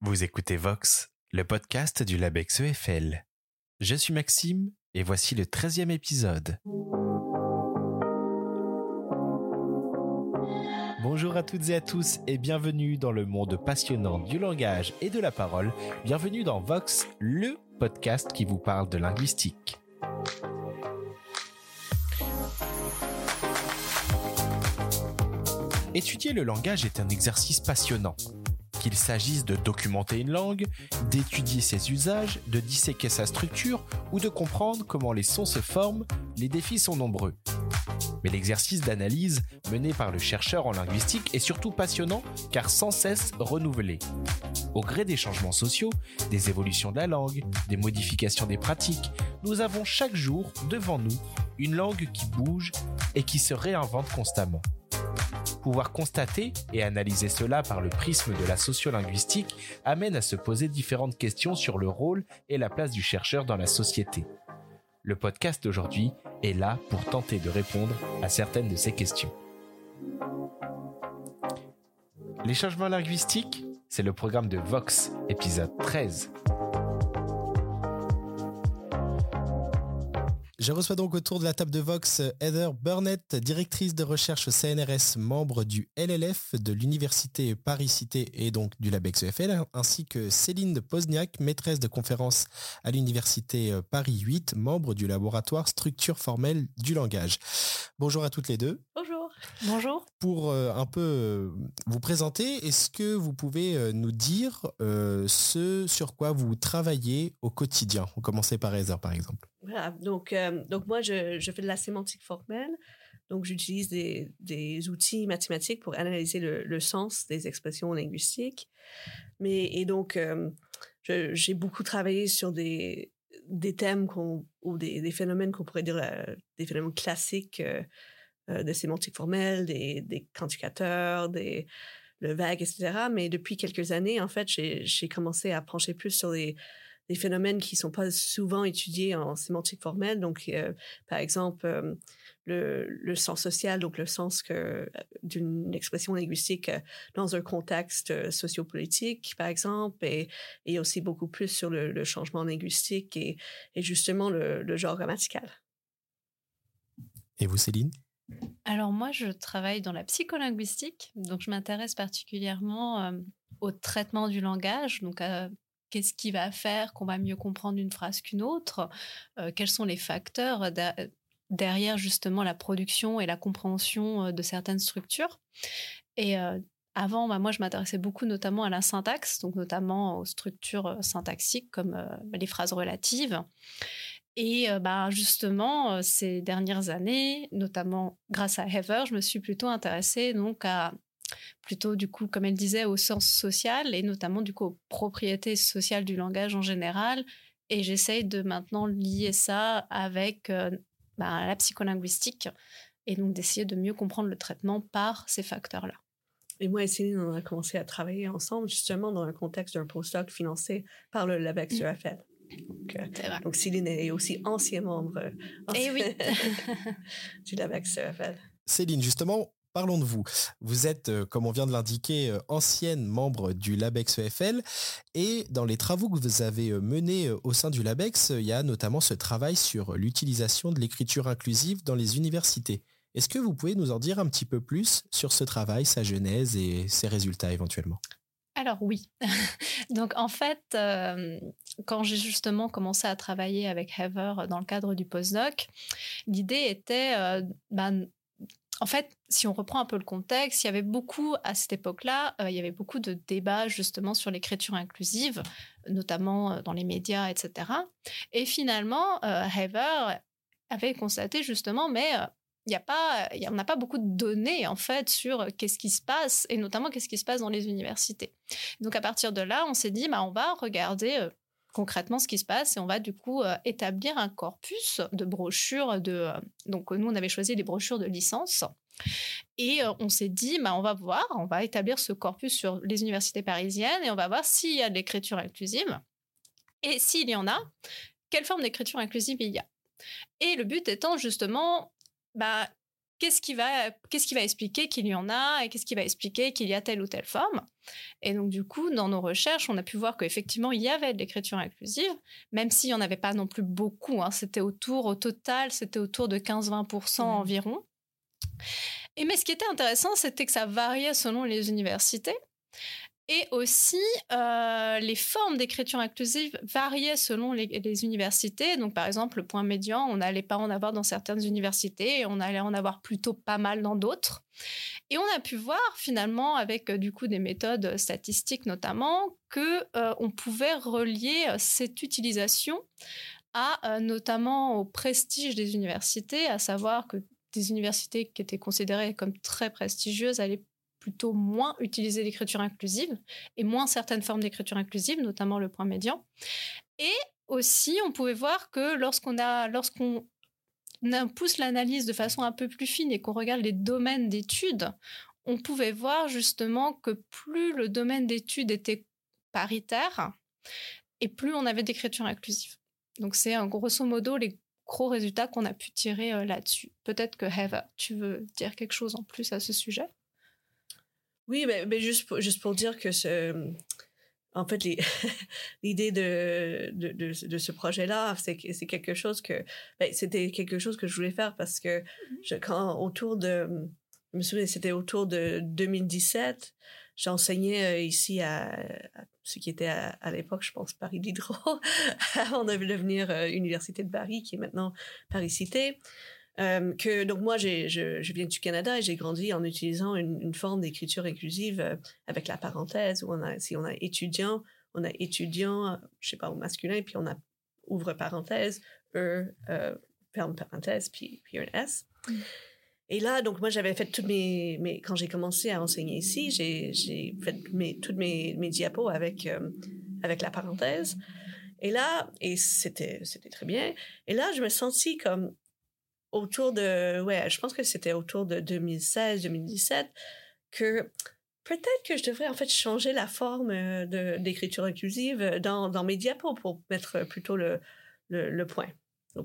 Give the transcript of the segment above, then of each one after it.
Vous écoutez Vox, le podcast du LabEx EFL. Je suis Maxime et voici le 13e épisode. Bonjour à toutes et à tous et bienvenue dans le monde passionnant du langage et de la parole. Bienvenue dans Vox, le podcast qui vous parle de linguistique. Étudier le langage est un exercice passionnant qu'il s'agisse de documenter une langue, d'étudier ses usages, de disséquer sa structure ou de comprendre comment les sons se forment, les défis sont nombreux. Mais l'exercice d'analyse mené par le chercheur en linguistique est surtout passionnant car sans cesse renouvelé. Au gré des changements sociaux, des évolutions de la langue, des modifications des pratiques, nous avons chaque jour devant nous une langue qui bouge et qui se réinvente constamment. Pouvoir constater et analyser cela par le prisme de la sociolinguistique amène à se poser différentes questions sur le rôle et la place du chercheur dans la société. Le podcast d'aujourd'hui est là pour tenter de répondre à certaines de ces questions. Les changements linguistiques, c'est le programme de Vox, épisode 13. Je reçois donc autour de la table de Vox Heather Burnett, directrice de recherche CNRS, membre du LLF de l'Université Paris-Cité et donc du LabEx EFL, ainsi que Céline Pozniak, maîtresse de conférence à l'Université Paris 8, membre du laboratoire structure formelle du langage. Bonjour à toutes les deux. Bonjour. Bonjour. Pour euh, un peu euh, vous présenter, est-ce que vous pouvez euh, nous dire ce sur quoi vous travaillez au quotidien? On commençait par Heather, par exemple. Voilà, donc, donc moi, je, je, fais de la sémantique formelle. Donc, j'utilise des, des, outils mathématiques pour analyser le, le, sens des expressions linguistiques. Mais, et donc, j'ai beaucoup travaillé sur des, des thèmes ou des, des phénomènes qu'on pourrait dire des phénomènes classiques euh, de sémantique formelle, des, des quantificateurs, des, le vague, etc. Mais depuis quelques années, en fait, j'ai commencé à pencher plus sur les, des phénomènes qui sont pas souvent étudiés en sémantique formelle. Donc, euh, par exemple, euh, le, le, sens social, donc le sens que d'une expression linguistique dans un contexte sociopolitique, par exemple, et, et aussi beaucoup plus sur le, changement linguistique et, et justement le genre grammatical. Et vous, Céline? Alors moi, je travaille dans la psycholinguistique, donc je m'intéresse particulièrement euh, au traitement du langage, donc qu'est-ce qui va faire qu'on va mieux comprendre une phrase qu'une autre, euh, quels sont les facteurs derrière justement la production et la compréhension euh, de certaines structures. Et avant, bah, moi, je m'intéressais beaucoup notamment à la syntaxe, donc notamment aux structures syntaxiques comme les phrases relatives. Et euh, bah, justement, euh, ces dernières années, notamment grâce à Heather, je me suis plutôt intéressée donc à plutôt du coup, comme elle disait, au sens social et notamment du coup aux propriétés sociales du langage en général. Et j'essaye de maintenant lier ça avec euh, bah, la psycholinguistique et donc d'essayer de mieux comprendre le traitement par ces facteurs-là. Et moi et Céline, on a commencé à travailler ensemble justement dans le contexte d'un postdoc financé par le LabEx UFL. Donc, donc, Céline est aussi ancien membre eh oui. du LabEx CFL. Céline, justement, parlons de vous. Vous êtes, euh, comme on vient de l'indiquer, euh, ancienne membre du LabEx EFL et dans les travaux que vous avez euh, menés au sein du LabEx, il y a notamment ce travail sur l'utilisation de l'écriture inclusive dans les universités. Est-ce que vous pouvez nous en dire un petit peu plus sur ce travail, sa genèse et ses résultats éventuellement? Alors oui. Donc en fait, euh, quand j'ai justement commencé à travailler avec Heather dans le cadre du postdoc, l'idée était, euh, ben, en fait, si on reprend un peu le contexte, il y avait beaucoup à cette époque-là, euh, il y avait beaucoup de débats justement sur l'écriture inclusive, notamment dans les médias, etc. Et finalement, Heather avait constaté justement, mais il y a pas, on n'a pas beaucoup de données en fait sur qu'est-ce qui se passe et notamment qu'est-ce qui se passe dans les universités. Donc à partir de là, on s'est dit, bah, on va regarder euh, concrètement ce qui se passe et on va du coup euh, établir un corpus de brochures de. Euh, donc nous, on avait choisi les brochures de licence. Et on s'est dit, bah, on va voir, on va établir ce corpus sur les universités parisiennes et on va voir s'il y a de l'écriture inclusive. Et s'il y en a, quelle forme d'écriture inclusive il y a. Et le but étant justement bah, qu'est-ce qui va, qu'est-ce qui va expliquer qu'il y en a et qu'est-ce qui va expliquer qu'il y a telle ou telle forme? Et donc, du coup, dans nos recherches, on a pu voir qu'effectivement, il y avait de l'écriture inclusive, même s'il n'y en avait pas non plus beaucoup. Hein. C'était autour, au total, c'était autour de 15-20% mmh. environ. Et mais ce qui était intéressant, c'était que ça variait selon les universités. Et aussi, euh, les formes d'écriture inclusive variaient selon les, universités. Donc, par exemple, le point médian, on n'allait pas en avoir dans certaines universités on allait en avoir plutôt pas mal dans d'autres. Et on a pu voir finalement, avec euh, du coup des méthodes statistiques notamment, que euh, on pouvait relier cette utilisation à notamment au prestige des universités, à savoir que des universités qui étaient considérées comme très prestigieuses allaient plutôt moins utiliser l'écriture inclusive et moins certaines formes d'écriture inclusive, notamment le point médian. Et aussi, on pouvait voir que lorsqu'on a, lorsqu'on pousse l'analyse de façon un peu plus fine et qu'on regarde les domaines d'études, on pouvait voir justement que plus le domaine d'études était paritaire et plus on avait d'écriture inclusive. Donc c'est un grosso modo les gros résultats qu'on a pu tirer euh, là-dessus. Peut-être que Heather, tu veux dire quelque chose en plus à ce sujet? Oui, mais, mais juste, pour, juste pour dire que ce, en fait, l'idée de, de, de, ce projet-là, c'est quelque chose que, ben, c'était quelque chose que je voulais faire parce que je, quand autour de, je me souviens, c'était autour de 2017, j'enseignais euh, ici à, ce qui était à, l'époque, je pense, Paris Diderot, avant de devenir euh, Université de Paris, qui est maintenant Paris Cité. Euh, que donc moi je, je, viens du Canada et j'ai grandi en utilisant une, forme d'écriture inclusive euh, avec la parenthèse où on a si on a étudiant on a étudiant je sais pas au masculin puis on a ouvre parenthèse e euh, ferme parenthèse puis puis un s mm. et là donc moi j'avais fait toutes mes, mes quand j'ai commencé à enseigner ici j'ai j'ai fait mes toutes mes mes diapos avec euh, avec la parenthèse et là, et c'était, c'était très bien. Et là, je me sentis comme autour de, ouais, je pense que c'était autour de 2016, 2017, que peut-être que je devrais en fait changer la forme euh, de, d'écriture inclusive dans, dans mes diapos pour mettre plutôt le, le, point.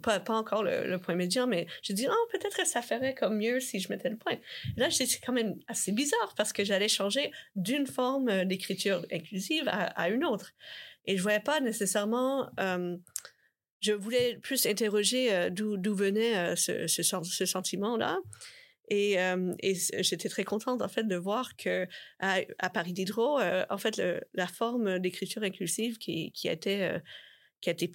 pas, pas encore le, point médian, mais j'ai dit, oh, peut-être que ça ferait comme mieux si je mettais le point. Et là, c'est quand même assez bizarre parce que j'allais changer d'une forme d'écriture inclusive à, à, une autre. Et je voyais pas nécessairement euh, je voulais plus interroger euh, d'où venait euh, ce, sentiment-là. Et, euh, j'étais très contente en fait de voir que à, Paris Diderot, en fait, la forme d'écriture inclusive qui, qui été qui a été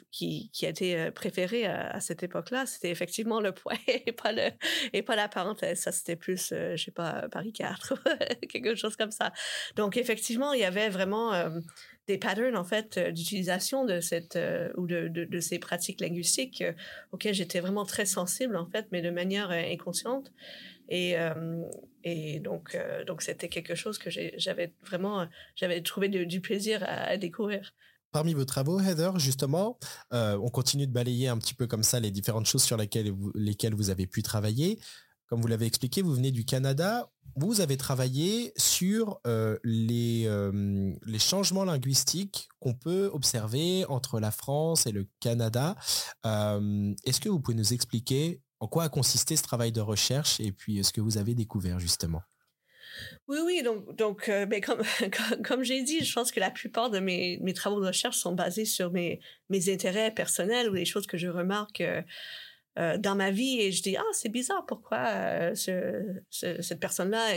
été préférée à, cette époque-là, c'était effectivement le point et pas le et pas la parenthèse. Ça c'était plus, je sais pas, Paris 4, quelque chose comme ça. Donc effectivement, il y avait vraiment des patterns en fait euh, d'utilisation de cette euh, ou de, de, ces pratiques linguistiques euh, auxquelles j'étais vraiment très sensible en fait mais de manière inconsciente et et donc donc c'était quelque chose que j'avais vraiment j'avais trouvé du plaisir à, découvrir Parmi vos travaux, Heather, justement, on continue de balayer un petit peu comme ça les différentes choses sur lesquelles vous avez pu travailler. Comme vous l'avez expliqué, vous venez du Canada. Vous avez travaillé sur euh, les, euh, les changements linguistiques qu'on peut observer entre la France et le Canada. Euh, est-ce que vous pouvez nous expliquer en quoi a consisté ce travail de recherche et puis ce que vous avez découvert justement? Oui, oui, donc, donc ben, comme, comme, j'ai dit, je pense que la plupart de mes, mes travaux de recherche sont basés sur mes, mes intérêts personnels ou les choses que je remarque euh, dans ma vie et je dis ah c'est bizarre pourquoi euh, ce, cette personne-là a,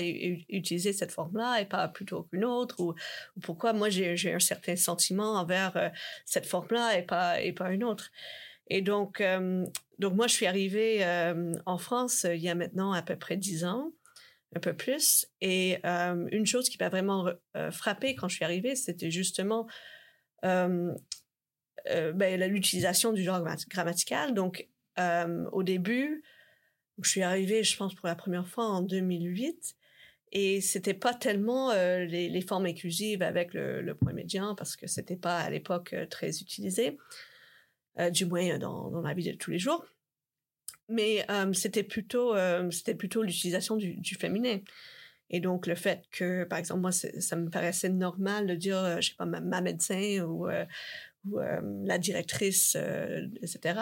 utilisé cette forme-là et pas plutôt qu'une autre ou, pourquoi moi j'ai un certain sentiment envers euh, cette forme-là et pas et pas une autre. Et donc donc moi je suis arrivée en France il y a maintenant à peu près dix ans un peu plus et une chose qui m'a vraiment frappée quand je suis arrivée c'était justement ben, l'utilisation du genre grammatical. Donc, euh, au début, je suis arrivée, je pense, pour la première fois en 2008. Et c'était pas tellement euh, les, formes inclusives avec le, point médian parce que c'était pas à l'époque euh, très utilisé, euh, du moins dans, dans, la vie de tous les jours. Mais euh, c'était plutôt c'était plutôt l'utilisation du, féminin. Et donc le fait que, par exemple, moi, ça me paraissait normal de dire, je sais pas, ma, médecin ou, ou la directrice, etc.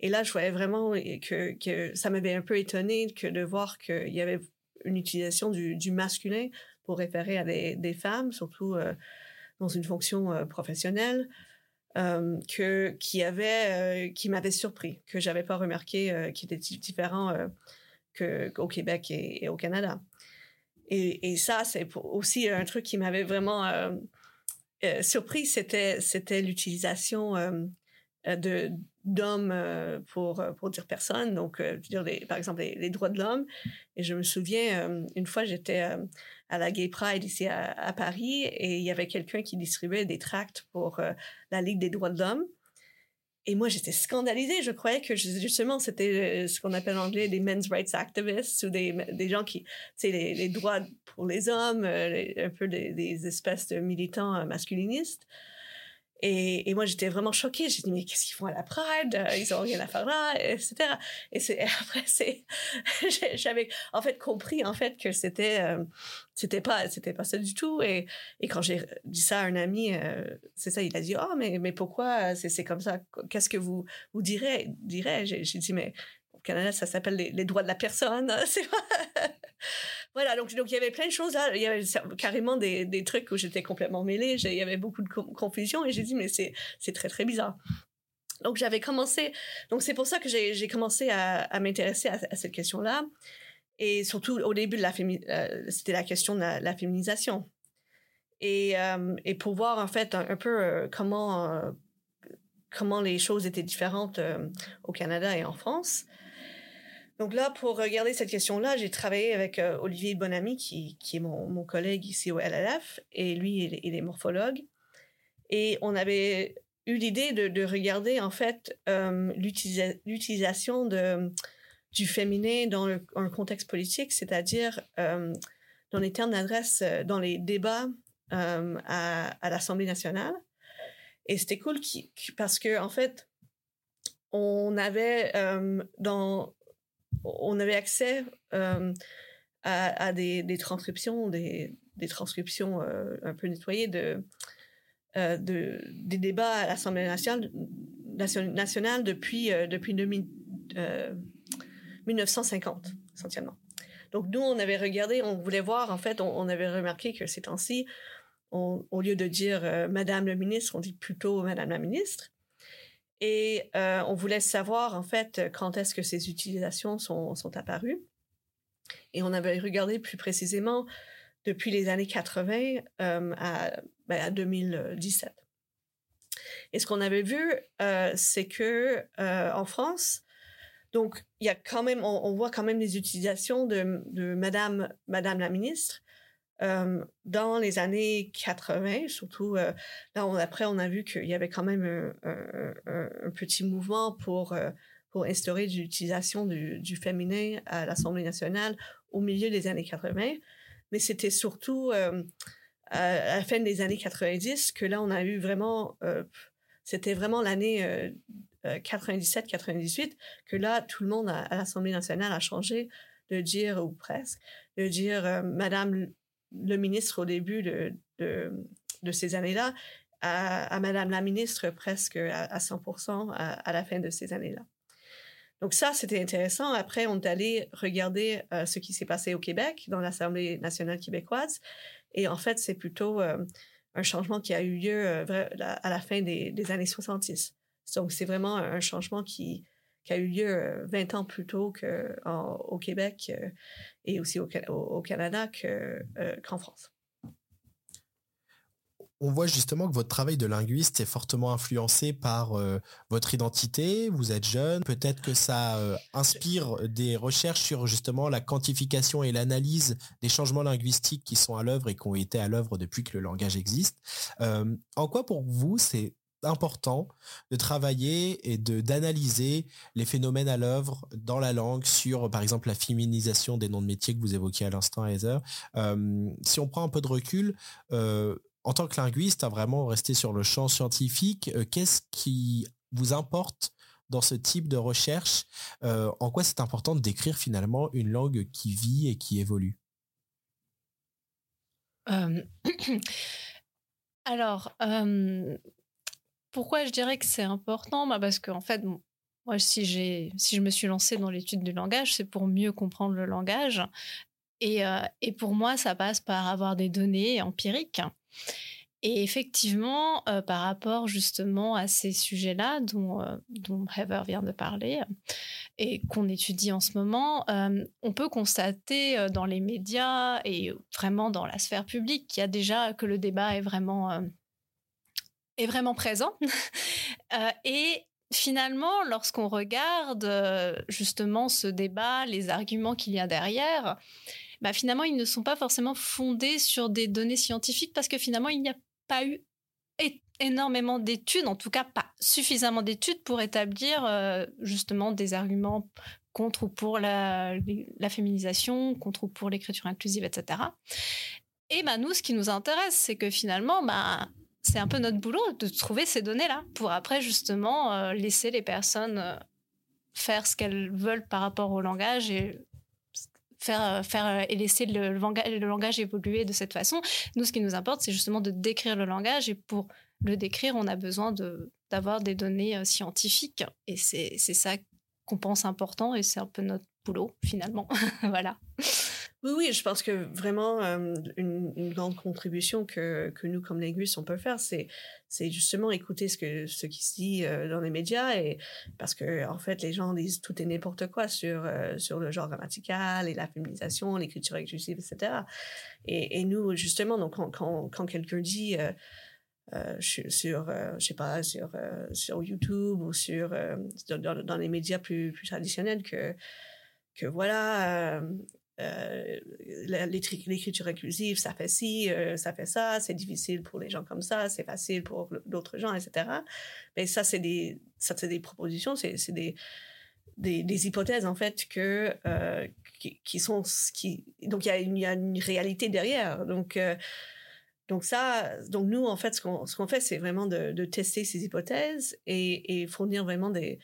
Et là, je voyais vraiment que, que ça m'avait un peu étonné que de voir qu'il y avait une utilisation du, masculin pour référer à des, femmes, surtout euh, dans une fonction euh, professionnelle, euh, que qui avait, euh, qui m'avait surpris, que j'avais pas remarqué, euh, qui était différent qu'au Québec et, et, au Canada. Et, et ça, c'est aussi un truc qui m'avait vraiment surpris, c'était c'était l'utilisation de d'hommes euh, pour, euh, pour dire personne, donc euh, dire par exemple les, droits de l'homme. Et je me souviens, une fois j'étais à la Gay Pride ici à, Paris et il y avait quelqu'un qui distribuait des tracts pour la Ligue des droits de l'homme. Et moi, j'étais scandalisée. Je croyais que justement, c'était ce qu'on appelle en anglais des men's rights activists ou des, des gens qui, tu sais, les, les, droits pour les hommes, un peu des, espèces de militants masculinistes. Et, moi, j'étais vraiment choquée. J'ai dit, mais qu'est-ce qu'ils font à la Pride? Euh, ils ont rien à faire là, etc. Et après, c'est, j'avais, en fait, compris, en fait, que c'était, euh, c'était pas, c'était pas ça du tout. Et, quand j'ai dit ça à un ami, euh, c'est ça, il a dit, oh, mais, mais pourquoi c'est, c'est comme ça? Qu'est-ce que vous, vous direz, direz? J'ai, dit, mais Canada, ça s'appelle les, droits de la personne. voilà, donc, donc il y avait plein de choses là. Il y avait carrément des, des trucs où j'étais complètement mêlée. Il y avait beaucoup de confusion et j'ai dit, mais c'est, très, très bizarre. Donc j'avais commencé, donc c'est pour ça que j'ai, commencé à, m'intéresser à, cette question-là. Et surtout au début de la euh, c'était la question de la, féminisation. Et, euh, et pour voir en fait un, peu euh, comment, euh, comment les choses étaient différentes au Canada et en France. Donc là, pour regarder cette question-là, j'ai travaillé avec euh, Olivier Bonamy, qui, qui est mon, mon, collègue ici au LLF, et lui, il, est morphologue. Et on avait eu l'idée de, de, regarder, en fait, euh, l'utilisation du féminin dans le, un contexte politique, c'est-à-dire euh, dans les termes d'adresse, dans les débats à, à l'Assemblée nationale. Et c'était cool parce que, en fait, on avait dans on avait accès euh, à, des, transcriptions, des, transcriptions euh, un peu nettoyées euh, de, des débats à l'Assemblée nationale, depuis, euh, depuis 2000, 1950, euh, essentiellement. Donc, nous, on avait regardé, on voulait voir, en fait, on, avait remarqué que ces temps-ci, au lieu de dire Madame le ministre, on dit plutôt Madame la ministre. Et euh, on voulait savoir, en fait, quand est-ce que ces utilisations sont, apparues. Et on avait regardé plus précisément depuis les années 80 euh, à, ben, à 2017. Et ce qu'on avait vu, euh, c'est que en France, donc il y a quand même, on, voit quand même des utilisations de, de Madame, Madame la ministre, euh, dans les années 80, surtout euh, là après on a vu qu'il y avait quand même un, petit mouvement pour euh, pour instaurer l'utilisation du, féminin à l'Assemblée nationale au milieu des années 80, mais c'était surtout euh, à la fin des années 90 que là on a eu vraiment euh, c'était vraiment l'année 97-98 que là tout le monde à l'Assemblée nationale a changé de dire ou presque de dire Madame le ministre au début de, de, ces années-là à, Madame la ministre presque à, à 100% à, à, la fin de ces années-là. Donc ça, c'était intéressant. Après, on est allé regarder euh, ce qui s'est passé au Québec, dans l'Assemblée nationale québécoise. Et en fait, c'est plutôt euh, un changement qui a eu lieu euh, à la fin des, des années 70. Donc, c'est vraiment un changement qui, qui a eu lieu 20 ans plus tôt qu'au Québec euh, et aussi au, au, au Canada euh, qu'en qu France. On voit justement que votre travail de linguiste est fortement influencé par euh, votre identité. Vous êtes jeune, peut-être que ça euh, inspire des recherches sur justement la quantification et l'analyse des changements linguistiques qui sont à l'œuvre et qui ont été à l'œuvre depuis que le langage existe. Euh, en quoi pour vous c'est important de travailler et de d'analyser les phénomènes à l'œuvre dans la langue sur par exemple la féminisation des noms de métiers que vous évoquiez à l'instant Heather. Euh, si on prend un peu de recul euh, en tant que linguiste à vraiment rester sur le champ scientifique euh, qu'est-ce qui vous importe dans ce type de recherche? En quoi c'est important de décrire finalement une langue qui vit et qui évolue? Alors pourquoi je dirais que c'est important? Bah Parce qu'en fait, moi, si, si je me suis lancée dans l'étude du langage, c'est pour mieux comprendre le langage. Et, euh, pour moi, ça passe par avoir des données empiriques. Et effectivement, euh, par rapport justement à ces sujets-là dont, euh, vient de parler et qu'on étudie en ce moment, on peut constater dans les médias et vraiment dans la sphère publique qu'il y a déjà que le débat est vraiment est vraiment présent. et finalement, lorsqu'on regarde euh, justement ce débat, les arguments qu'il y a derrière, bah finalement, ils ne sont pas forcément fondés sur des données scientifiques parce que finalement, il n'y a pas eu énormément d'études, en tout cas pas suffisamment d'études pour établir euh, justement des arguments contre ou pour la, la féminisation, contre ou pour l'écriture inclusive, etc. Et bah, nous, ce qui nous intéresse, c'est que finalement, bah, c'est un peu notre boulot de trouver ces données-là pour après justement euh, laisser les personnes euh, faire ce qu'elles veulent par rapport au langage et faire, euh, et laisser le, langage, évoluer de cette façon. Nous, ce qui nous importe, c'est justement de décrire le langage et pour le décrire, on a besoin d'avoir des données scientifiques et c'est ça qu'on pense important et c'est un peu notre boulot finalement. voilà. Oui, oui, je pense que vraiment une, grande contribution que, que nous, comme linguistes, on peut faire, c'est, justement écouter ce, que, ce qui se dit dans les médias. Et, parce que, en fait, les gens disent tout et n'importe quoi sur, sur le genre grammatical et la féminisation, l'écriture inclusive, etc. Et, et nous, justement, donc, quand, quand, quand quelqu'un dit sur, je sais pas, sur, sur YouTube ou sur, dans, dans, les médias plus, plus traditionnels que que voilà, euh, l'écriture inclusive, ça fait ci, euh, ça fait ça, c'est difficile pour les gens comme ça, c'est facile pour d'autres gens, etc. Mais ça, c'est des, des propositions, c'est, des, des, des, hypothèses, en fait, que, euh, qui, qui, sont, qui, donc il y a, une, réalité derrière. Donc, donc ça, donc nous, en fait, ce qu'on, ce qu'on fait, c'est vraiment de, tester ces hypothèses et, fournir vraiment des,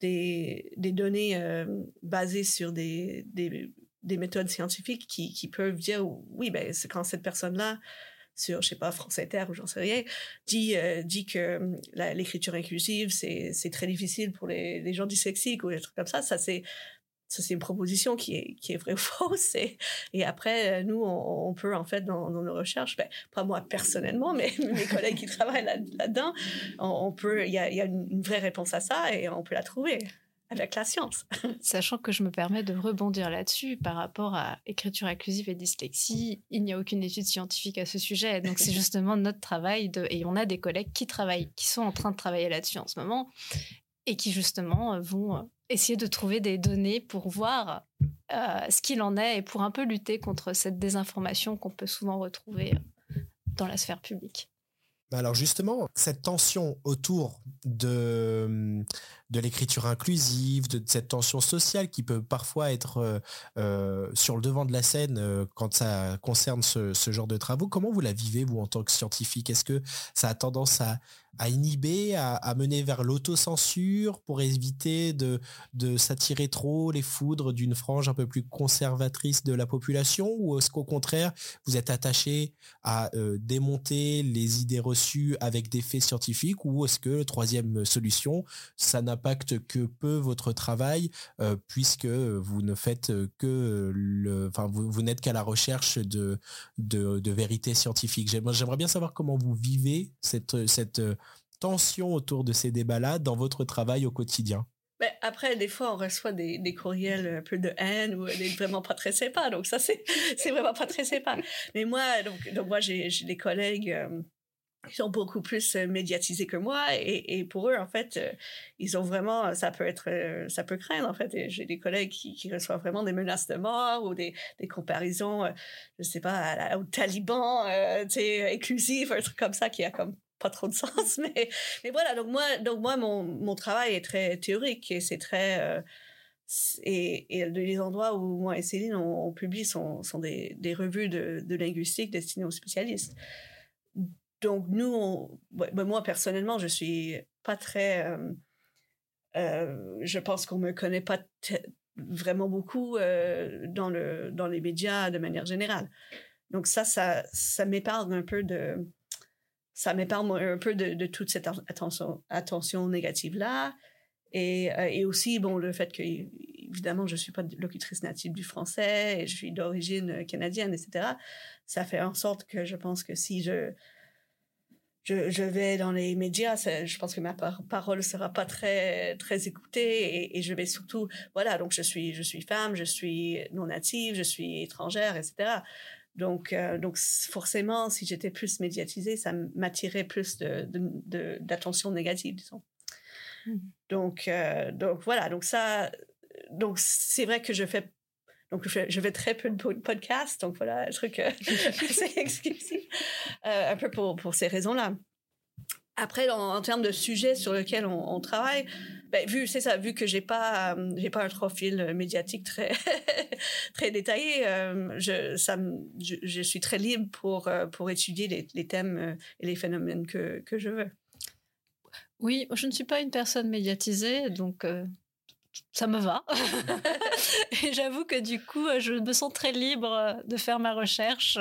des, données basées sur des des méthodes scientifiques qui, qui peuvent dire oui, ben, c'est quand cette personne-là, sur, je sais pas, France Inter ou j'en sais rien, dit, euh, dit que hum, l'écriture inclusive, c'est, très difficile pour les, les, gens dyslexiques ou des trucs comme ça. Ça, c'est, ça, c'est une proposition qui est, qui est vraie ou fausse. Et, et après, nous, on, peut, en fait, dans, nos recherches, ben, pas moi personnellement, mais mes collègues qui travaillent là, là-dedans, on, peut, il y a, y a une vraie réponse à ça et on peut la trouver avec la science. Sachant que je me permets de rebondir là-dessus par rapport à écriture inclusive et dyslexie, il n'y a aucune étude scientifique à ce sujet. Donc c'est justement notre travail de, et on a des collègues qui travaillent, qui sont en train de travailler là-dessus en ce moment et qui justement vont essayer de trouver des données pour voir euh, ce qu'il en est et pour un peu lutter contre cette désinformation qu'on peut souvent retrouver dans la sphère publique. Alors justement, cette tension autour de, de l'écriture inclusive, de, cette tension sociale qui peut parfois être euh, euh, sur le devant de la scène euh, quand ça concerne ce, genre de travaux, comment vous la vivez, vous, en tant que scientifique? Est-ce que ça a tendance à, inhiber, à, mener vers l'autocensure pour éviter de, s'attirer trop les foudres d'une frange un peu plus conservatrice de la population? Ou est-ce qu'au contraire, vous êtes attaché à démonter les idées reçues avec des faits scientifiques? Ou est-ce que, troisième solution, ça n'impacte que peu votre travail euh, puisque vous ne faites que le, enfin, vous, vous n'êtes qu'à la recherche de, de, vérité scientifique. J'aimerais bien savoir comment vous vivez cette, cette tension autour de ces débats-là dans votre travail au quotidien mais ben, après, des fois, on reçoit des, des, courriels un peu de haine ou des vraiment pas très sympas. Donc ça, c'est, vraiment pas très sympa. Mais moi, donc, moi, j'ai, des collègues euh, sont beaucoup plus euh, médiatisés que moi. Et, pour eux, en fait, euh, ils ont vraiment, ça peut être, ça peut craindre, en fait. J'ai des collègues qui, reçoivent vraiment des menaces de mort ou des, comparaisons, je sais pas, au taliban, tu sais, un truc comme ça qui a comme pas trop de sens, mais, mais voilà. Donc moi, donc moi mon, mon travail est très théorique et c'est très. Euh, et, les endroits où moi et Céline on, publie sont, sont des, revues de, linguistique destinées aux spécialistes. Donc nous, ben moi personnellement, je suis pas très. Euh, euh, je pense qu'on me connaît pas vraiment beaucoup euh, dans le dans les médias de manière générale. Donc ça, ça, ça m'épargne un peu de ça m'épargne un peu de, toute cette attention, attention négative-là. Et, et aussi, bon, le fait que, évidemment, je ne suis pas locutrice native du français et je suis d'origine canadienne, etc., ça fait en sorte que je pense que si je, je, vais dans les médias, je pense que ma parole sera pas très très écoutée et, je vais surtout voilà donc je suis je suis femme, je suis non native, je suis étrangère, etc. Donc euh, donc forcément si j'étais plus médiatisée, ça m'attirait plus de d'attention négative disons. Mmh. Donc euh, donc voilà donc ça donc c'est vrai que je fais donc, je, je, fais très peu de podcasts. Donc, voilà, un truc euh, assez exclusif. Euh, un peu pour, pour ces raisons-là. Après, en, termes de sujets sur lesquels on, travaille, ben, vu c'est ça, vu que j'ai pas euh, j'ai pas un profil médiatique très très détaillé, je ça je, je, suis très libre pour pour étudier les, les thèmes et les phénomènes que que je veux. Oui, je ne suis pas une personne médiatisée, donc ça me va. et j'avoue que du coup, je me sens très libre de faire ma recherche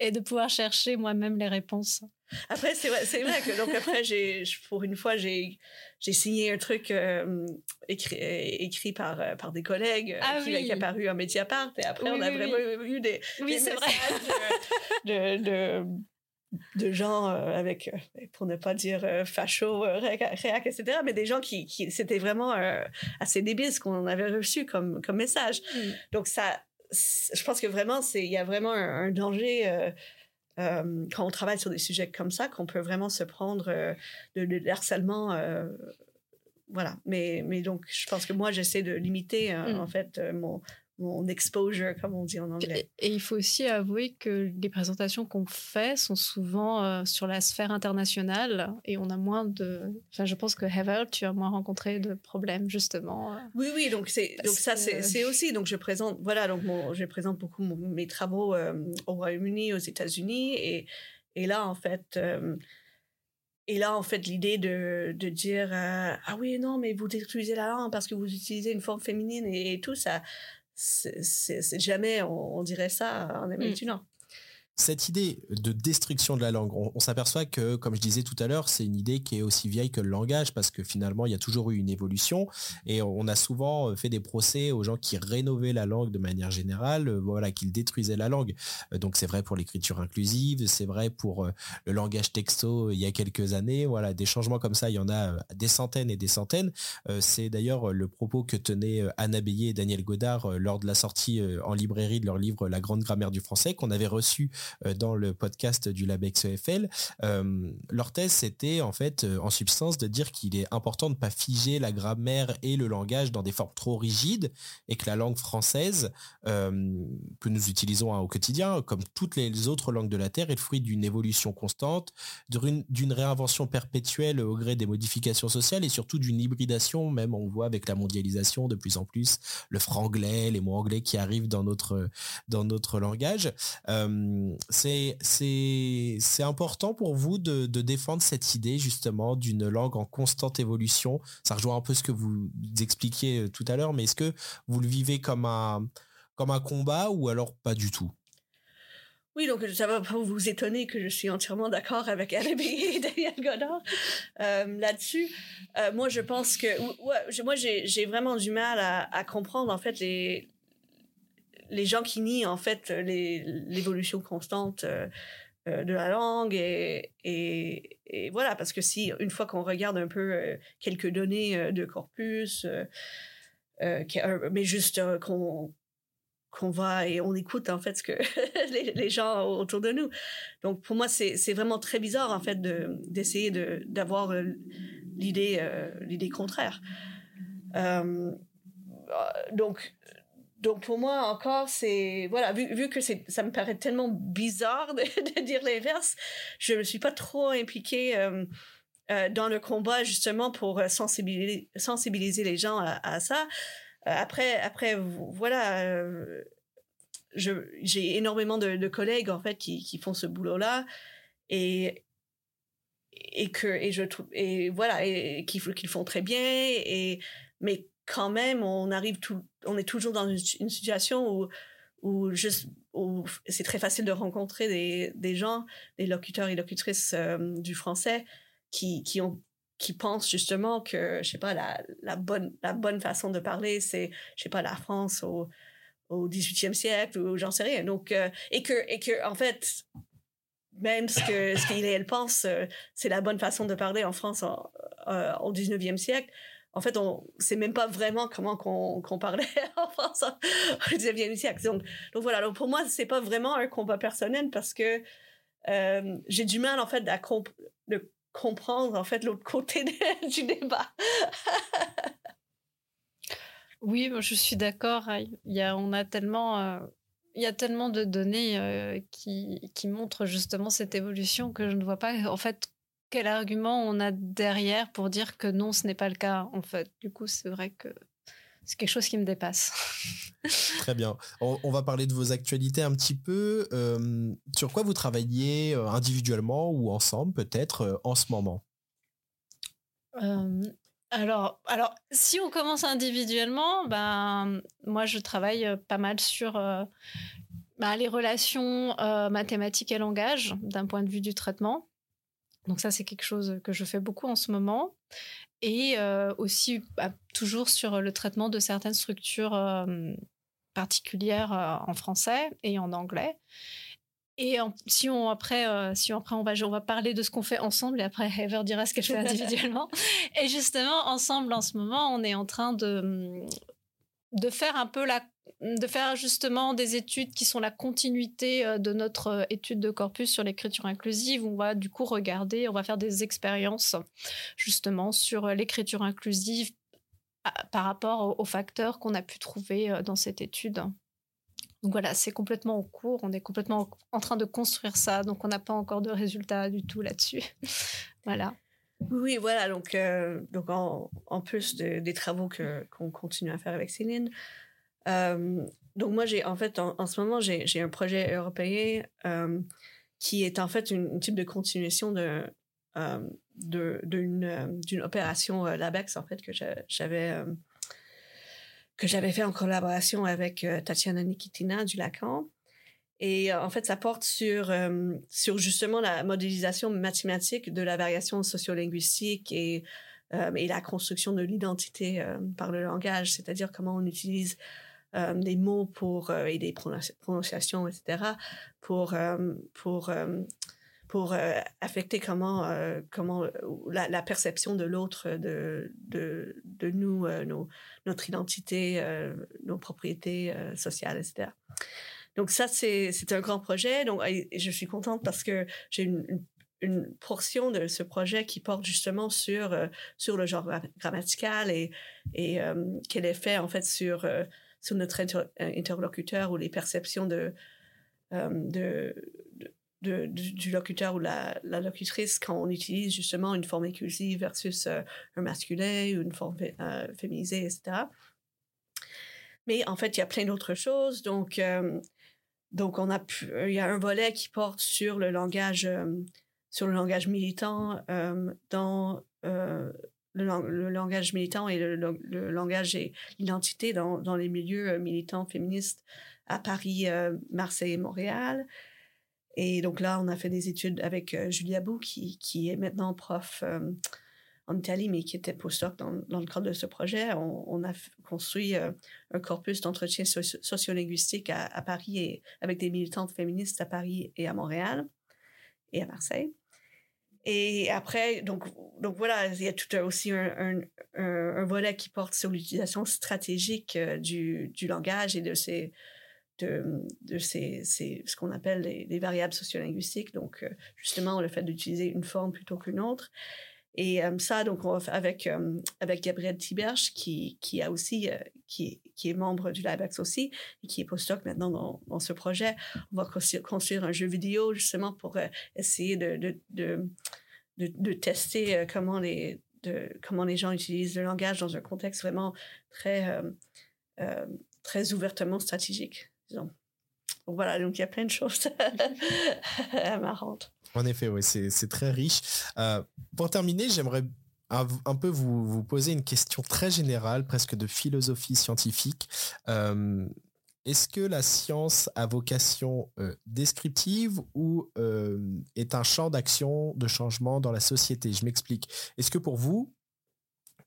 et de pouvoir chercher moi-même les réponses. Après, c'est vrai, c'est vrai que donc après, j'ai, pour une fois, j'ai, j'ai signé un truc euh, écrit, écrit par, euh, par des collègues ah qui, oui. qui, a paru en Mediapart. Et après, on a vraiment eu des, oui, c'est vrai. de, de, de gens euh, avec, euh, pour ne pas dire euh, facho, réac, etc., mais des gens qui, qui c'était vraiment assez débile ce qu'on avait reçu comme, comme message. Mm. Donc ça, je pense que vraiment, c'est, il y a vraiment un, danger quand on travaille sur des sujets comme ça, qu'on peut vraiment se prendre de, de, harcèlement. voilà. Mais, mais donc, je pense que moi, j'essaie de limiter, mm. en fait, mon, mon exposure, comme on dit en anglais. Et, il faut aussi avouer que les présentations qu'on fait sont souvent euh, sur la sphère internationale et on a moins de. Enfin, je pense que Heather, tu as moins rencontré de problèmes justement. Euh, oui, oui, donc c'est donc ça c'est aussi donc je présente voilà donc mon, je présente beaucoup mes travaux euh, au Royaume-Uni, aux États-Unis et et là en fait. Et là, en fait, l'idée de, de dire ah oui non mais vous utilisez la langue parce que vous utilisez une forme féminine et tout ça c'est jamais on, dirait ça en Amérique du Nord cette idée de destruction de la langue, on, s'aperçoit que, comme je disais tout à l'heure, c'est une idée qui est aussi vieille que le langage parce que finalement, il y a toujours eu une évolution et on a souvent euh, fait des procès aux gens qui rénovaient la langue de manière générale, euh, voilà, qu'ils détruisaient la langue. Euh, donc c'est vrai pour l'écriture inclusive, c'est vrai pour le langage texto il y a quelques années, voilà, des changements comme ça, il y en a des centaines et des centaines. C'est d'ailleurs le propos que tenaient Anna Bélier et Daniel Godard lors de la sortie en librairie de leur livre La grande grammaire du français qu'on avait reçu dans le podcast du LabEx EFL. Euh, leur thèse, c'était en fait, euh, en substance, de dire qu'il est important de ne pas figer la grammaire et le langage dans des formes trop rigides et que la langue française, que nous utilisons hein, au quotidien, comme toutes les autres langues de la Terre, est le fruit d'une évolution constante, d'une réinvention perpétuelle au gré des modifications sociales et surtout d'une hybridation, même on voit avec la mondialisation de plus en plus, le franglais, les mots anglais qui arrivent dans notre, dans notre langage c'est c'est important pour vous de, défendre cette idée justement d'une langue en constante évolution. Ça rejoint un peu ce que vous expliquiez euh, tout à l'heure, mais est-ce que vous le vivez comme un comme un combat ou alors pas du tout? Oui, donc ça va pas vous étonner que je suis entièrement d'accord avec Alain et Daniel Godard euh, là-dessus. Euh, moi, je pense que moi, j'ai vraiment du mal à, comprendre en fait les, les gens qui nient en fait l'évolution constante euh, euh, de la langue et, voilà parce que si une fois qu'on regarde un peu euh, quelques données de corpus mais juste qu'on qu'on va et on écoute en fait ce que les, gens autour de nous. Donc pour moi c'est vraiment très bizarre en fait de d'essayer de d'avoir l'idée l'idée contraire. Donc donc pour moi encore c'est voilà vu, vu que c'est ça me paraît tellement bizarre de, dire l'inverse je ne suis pas trop impliquée euh, euh, dans le combat justement pour sensibiliser sensibiliser les gens à, ça. Euh, après après voilà j'ai énormément de, collègues en fait qui, qui font ce boulot là et et que et je trouve et voilà et qu'ils font très bien et mais quand même, on arrive tout, on est toujours dans une, situation où, où c'est très facile de rencontrer des, des gens, des locuteurs et locutrices euh, du français qui, qui ont qui pensent justement que, je sais pas, la, la, bonne, la bonne façon de parler, c'est, je sais pas, la France au, au 18e siècle ou j'en sais rien. Donc, euh, et que, et que, en fait, même ce que, ce qu'il et elle pensent, euh, c'est la bonne façon de parler en France euh, au 19e siècle. En fait, on sait même pas vraiment comment qu'on parlait en France au 19e siècle. Donc, voilà. Donc pour moi, c'est pas vraiment un combat personnel parce que j'ai du mal en fait à de comprendre en fait l'autre côté du débat. oui, je suis d'accord. Il y a, on a tellement, euh, il y a tellement de données euh, qui, qui montrent justement cette évolution que je ne vois pas en fait quel argument on a derrière pour dire que non, ce n'est pas le cas. En fait, du coup, c'est vrai que c'est quelque chose qui me dépasse. Très bien. On, va parler de vos actualités un petit peu. Euh, sur quoi vous travaillez euh, individuellement ou ensemble peut-être euh, en ce moment? Alors, alors, si on commence individuellement, ben, moi je travaille pas mal sur ben, les relations mathématiques et langage d'un point de vue du traitement. Donc ça, c'est quelque chose que je fais beaucoup en ce moment et euh, aussi bah, toujours sur le traitement de certaines structures euh, particulières euh, en français et en anglais. Et si on après, si on, après on va, on va parler de ce qu'on fait ensemble et après Heather dira ce qu'elle fait individuellement. et justement, ensemble en ce moment, on est en train de de faire un peu la de faire justement des études qui sont la continuité euh, de notre euh, étude de corpus sur l'écriture inclusive. On va du coup regarder, on va faire des expériences justement sur euh, l'écriture inclusive par rapport aux facteurs qu'on a pu trouver dans cette étude. Donc voilà, c'est complètement en cours, on est complètement en train de construire ça, donc on n'a pas encore de résultats du tout là-dessus. voilà. Oui, voilà, donc, donc en, plus des travaux qu'on continue à faire avec Céline, euh, donc moi, j'ai en fait, en, ce moment, j'ai un projet européen euh, qui est en fait une, type de continuation de euh, d'une opération LABEX en fait que j'avais que j'avais fait en collaboration avec Tatiana Nikitina du Lacan. Et en fait, ça porte sur, sur justement la modélisation mathématique de la variation sociolinguistique et, et la construction de l'identité par le langage, c'est-à-dire comment on utilise euh, des mots pour euh, et des prononciations, etc. pour euh, pour pour affecter comment comment la, perception de l'autre de, de, de nous nos, notre identité nos propriétés sociales etc donc ça c'est un grand projet donc je suis contente parce que j'ai une, une, portion de ce projet qui porte justement sur sur le genre grammatical et et quel effet en fait sur sur notre euh, interlocuteur ou les perceptions de, euh, de, du locuteur ou la, la, locutrice quand on utilise justement une forme inclusive versus euh, un masculin ou une forme féminisée, etc. Mais en fait, il y a plein d'autres choses. Donc, donc on a il y a un volet qui porte sur le langage, sur le langage militant dans le, langage militant et le, langage et l'identité dans, les milieux euh, militants féministes à Paris, euh, Marseille et Montréal. Et donc là, on a fait des études avec euh, Julia Bou, qui, qui est maintenant prof en Italie, mais qui était postdoc dans, dans le cadre de ce projet. On, a construit un corpus d'entretien sociolinguistique à, à Paris et avec des militantes féministes à Paris et à Montréal et à Marseille. Et après, donc, donc voilà, il y a aussi un, volet qui porte sur l'utilisation stratégique euh, du, langage et de ces, de, ces, ce qu'on appelle les, les, variables sociolinguistiques. Donc, euh, justement, le fait d'utiliser une forme plutôt qu'une autre. Et euh, ça, donc, on va avec, avec Gabriel Tiberge, qui, qui a aussi, qui, qui est membre du LabEx aussi, et qui est postdoc maintenant dans, dans ce projet, on va construire un jeu vidéo, justement, pour essayer de, de, de tester euh, comment les, comment les gens utilisent le langage dans un contexte vraiment très, euh, euh, très ouvertement stratégique. Donc voilà, donc il y a plein de choses marrantes. En effet, oui, c'est très riche. pour terminer, j'aimerais un, peu vous, poser une question très générale, presque de philosophie scientifique. est-ce que la science a vocation euh, descriptive ou euh, est un champ d'action de changement dans la société? Je m'explique. Est-ce que pour vous,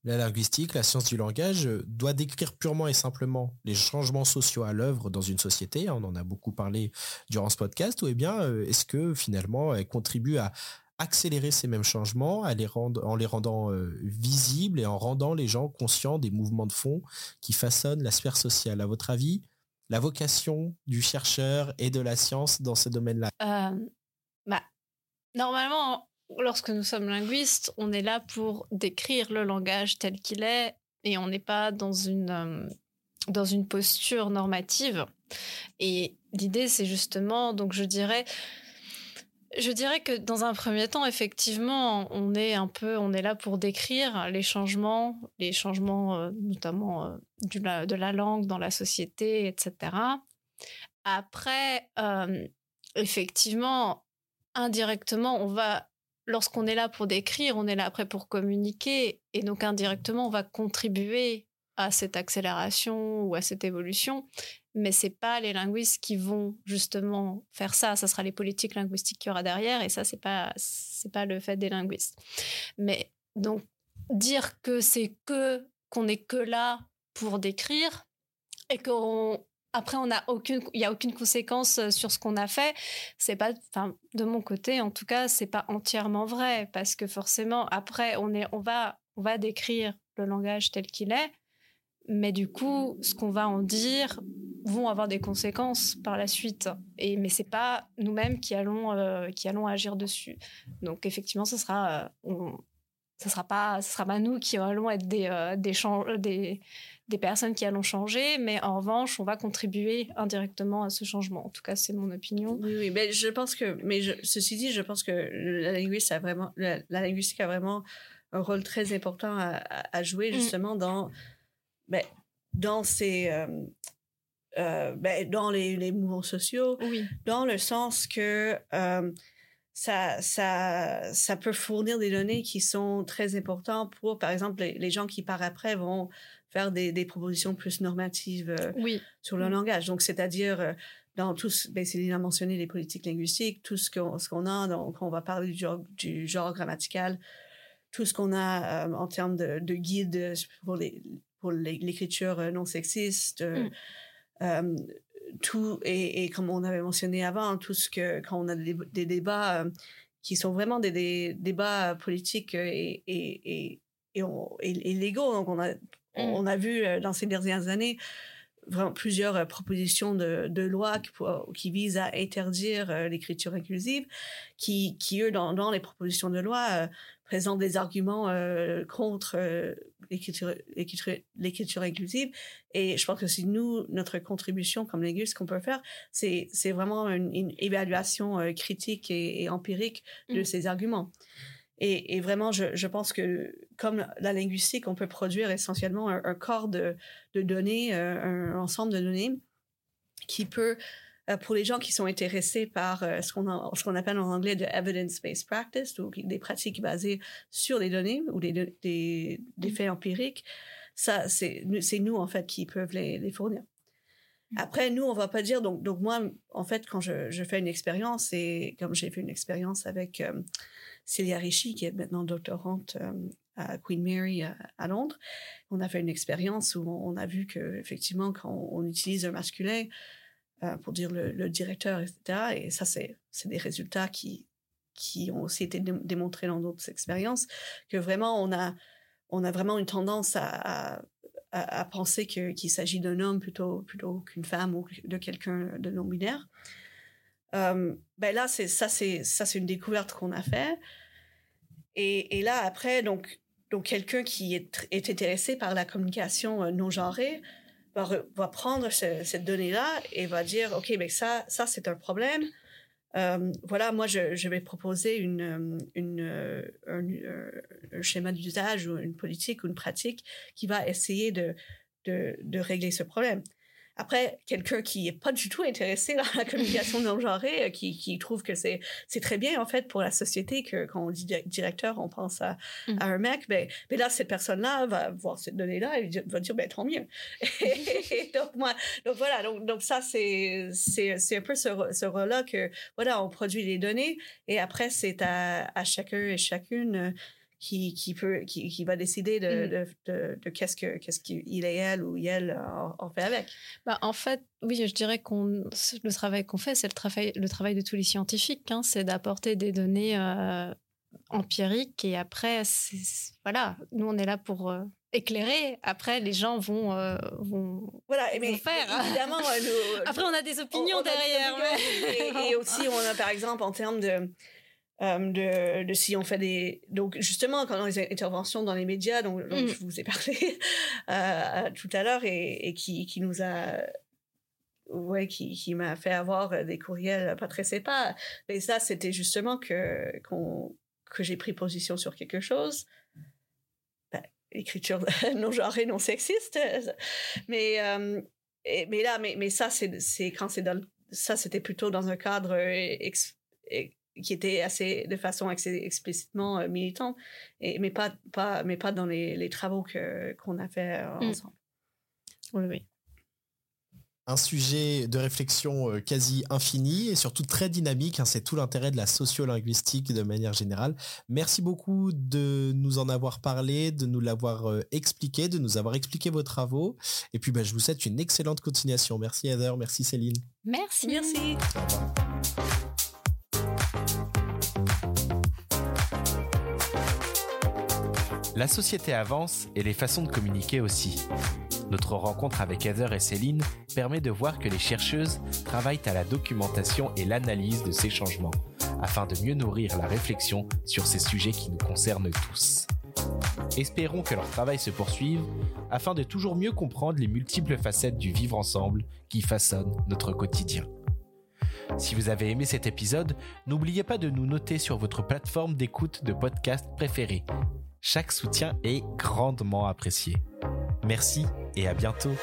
la linguistique, la science du langage euh, doit décrire purement et simplement les changements sociaux à l'œuvre dans une société. On en a beaucoup parlé durant ce podcast. Ou eh bien, est-ce que finalement, elle contribue à accélérer ces mêmes changements en les rendant visibles et en rendant les gens conscients des mouvements de fond qui façonnent la sphère sociale? À votre avis, la vocation du chercheur et de la science dans ce domaine-là euh, bah, Normalement, lorsque nous sommes linguistes, on est là pour décrire le langage tel qu'il est et on n'est pas dans une, euh, dans une posture normative. Et l'idée, c'est justement, donc je dirais, je dirais que dans un premier temps, effectivement, on est un peu, on est là pour décrire les changements, les changements euh, notamment euh, de la langue dans la société, etc. Après, effectivement, indirectement, on va, lorsqu'on est là pour décrire, on est là après pour communiquer, et donc indirectement, on va contribuer à cette accélération ou à cette évolution mais c'est pas les linguistes qui vont justement faire ça. Ça sera les politiques linguistiques qu'il y aura derrière, et ça c'est pas c'est pas le fait des linguistes. Mais donc dire que c'est que qu'on est que là pour décrire et qu'on après on a aucune il y a aucune conséquence sur ce qu'on a fait c'est pas enfin de mon côté en tout cas c'est pas entièrement vrai parce que forcément après on est on va on va décrire le langage tel qu'il est mais du coup, ce qu'on va en dire vont avoir des conséquences par la suite. Et mais c'est pas nous-mêmes qui allons euh, qui allons agir dessus. Donc effectivement, ce sera euh, ça sera pas ce sera pas nous qui allons être des euh, des, des, personnes qui allons changer, mais en revanche, on va contribuer indirectement à ce changement. En tout cas, c'est mon opinion. Oui, oui, mais je pense que mais ceci dit, je pense que la linguistique a vraiment la, linguistique a vraiment un rôle très important à, jouer mm. justement dans ben, dans ces euh, euh, ben, dans les, les, mouvements sociaux, dans le sens que euh, ça, ça, ça peut fournir des données qui sont très importantes pour, par exemple, les, gens qui par après vont faire des, des propositions plus normatives sur le langage. Donc, c'est-à-dire dans tout, ben, Céline a mentionné les politiques linguistiques, tout ce qu'on ce qu'on a, donc on va parler du genre, du genre grammatical, tout ce qu'on a en termes de, de guides pour les, pour l'écriture euh, non sexiste. Euh, mm. euh, tout, et, comme on avait mentionné avant, tout ce que, quand on a des, débats qui sont vraiment des, débats politiques et, et, et, légaux, donc on a, mm. on a vu dans ces dernières années, vraiment plusieurs propositions de, de loi qui, qui, visent à interdire l'écriture inclusive, qui, qui eux, dans, dans, les propositions de loi, présente des arguments euh, contre euh, l'écriture inclusive. Et je pense que c'est nous, notre contribution comme linguiste qu'on peut faire, c'est vraiment une, évaluation euh, critique et, empirique de mmh. ces arguments. Et, et vraiment, je, je, pense que comme la linguistique, on peut produire essentiellement un, un corps de, de données, un ensemble de données qui peut euh, pour les gens qui sont intéressés par euh, ce qu'on ce qu'on appelle en anglais de evidence-based practice, ou des pratiques basées sur les données ou des, des, des faits empiriques, ça, c'est nous, en fait, qui peuvent les, les fournir. Mm. Après, nous, on va pas dire, donc, donc moi, en fait, quand je, je fais une expérience, et comme j'ai fait une expérience avec euh, Celia Ricci, qui est maintenant doctorante à Queen Mary à, Londres, on a fait une expérience où on, a vu que effectivement, quand on utilise un masculin, euh, pour dire le, directeur, etc. Et ça, c'est des résultats qui, qui ont aussi été démontrés dans d'autres expériences, que vraiment, on a, on a vraiment une tendance à, à, à penser qu'il s'agit d'un homme plutôt, plutôt qu'une femme ou de quelqu'un de non-binaire. Euh, ben là, c'est ça, c'est ça, c'est une découverte qu'on a fait. Et, là, après, donc, donc quelqu'un qui est, intéressé par la communication euh, non genrée va, prendre cette donnée-là et va dire, OK, mais ça, ça c'est un problème. Euh, voilà, moi, je, vais proposer un, schéma d'usage ou une politique ou une pratique qui va essayer de, de, régler ce problème. Après, quelqu'un qui est pas du tout intéressé dans la communication non genrée, euh, qui, qui trouve que c'est c'est très bien en fait pour la société que quand on dit directeur, on pense à, Mm. à un mec, ben, ben là cette personne-là va voir cette donnée-là et va dire ben tant mieux. Et donc moi, donc voilà, donc, donc ça c'est c'est c'est un peu ce, ce rôle-là que voilà, on produit les données et après c'est à, à chacun et chacune euh, qui, qui peut qui, qui va décider de, Mm. de, de, de qu'est-ce que qu'est-ce qu'il et elle ou elle en, en fait avec. Bah, en fait, oui, je dirais qu'on le travail qu'on fait, c'est le travail, le travail de tous les scientifiques, hein, c'est d'apporter des données euh, empiriques et après, voilà, nous on est là pour euh, éclairer. Après, les gens vont, euh, vont. Voilà, mais faire. évidemment nous- Après, on a des opinions on- on a des derrière. opinions. mais- Et, et aussi, on a par exemple en termes de, euh, de, de si on fait des. Donc, justement, quand on a des interventions dans les médias, dont, dont Mm. je vous ai parlé euh, tout à l'heure et, et qui, qui nous a. Ouais, qui, qui m'a fait avoir des courriels pas très sympas. Mais ça, c'était justement que, qu'on, que j'ai pris position sur quelque chose. Ben, écriture non genrée, non sexiste. Mais, euh, et- mais là, mais, mais ça, c'est, c'est quand c'est dans ça, c'était plutôt dans un cadre ex- qui était assez, de façon assez explicitement euh, militante, et, mais pas, pas, mais pas dans les, les travaux que, qu'on a fait euh, Mm. ensemble. Oui, oui. un sujet de réflexion euh, quasi infini et surtout très dynamique. hein, c'est tout l'intérêt de la sociolinguistique de manière générale. Merci beaucoup de nous en avoir parlé, de nous l'avoir expliqué, de nous avoir expliqué vos travaux. Et puis, bah, je vous souhaite une excellente continuation. Merci Heather, merci Céline. Merci. Merci. La société avance et les façons de communiquer aussi. Notre rencontre avec Heather et Céline permet de voir que les chercheuses travaillent à la documentation et l'analyse de ces changements, afin de mieux nourrir la réflexion sur ces sujets qui nous concernent tous. Espérons que leur travail se poursuive afin de toujours mieux comprendre les multiples facettes du vivre ensemble qui façonnent notre quotidien. Si vous avez aimé cet épisode, n'oubliez pas de nous noter sur votre plateforme d'écoute de podcast préférée. Chaque soutien est grandement apprécié. Merci et à bientôt.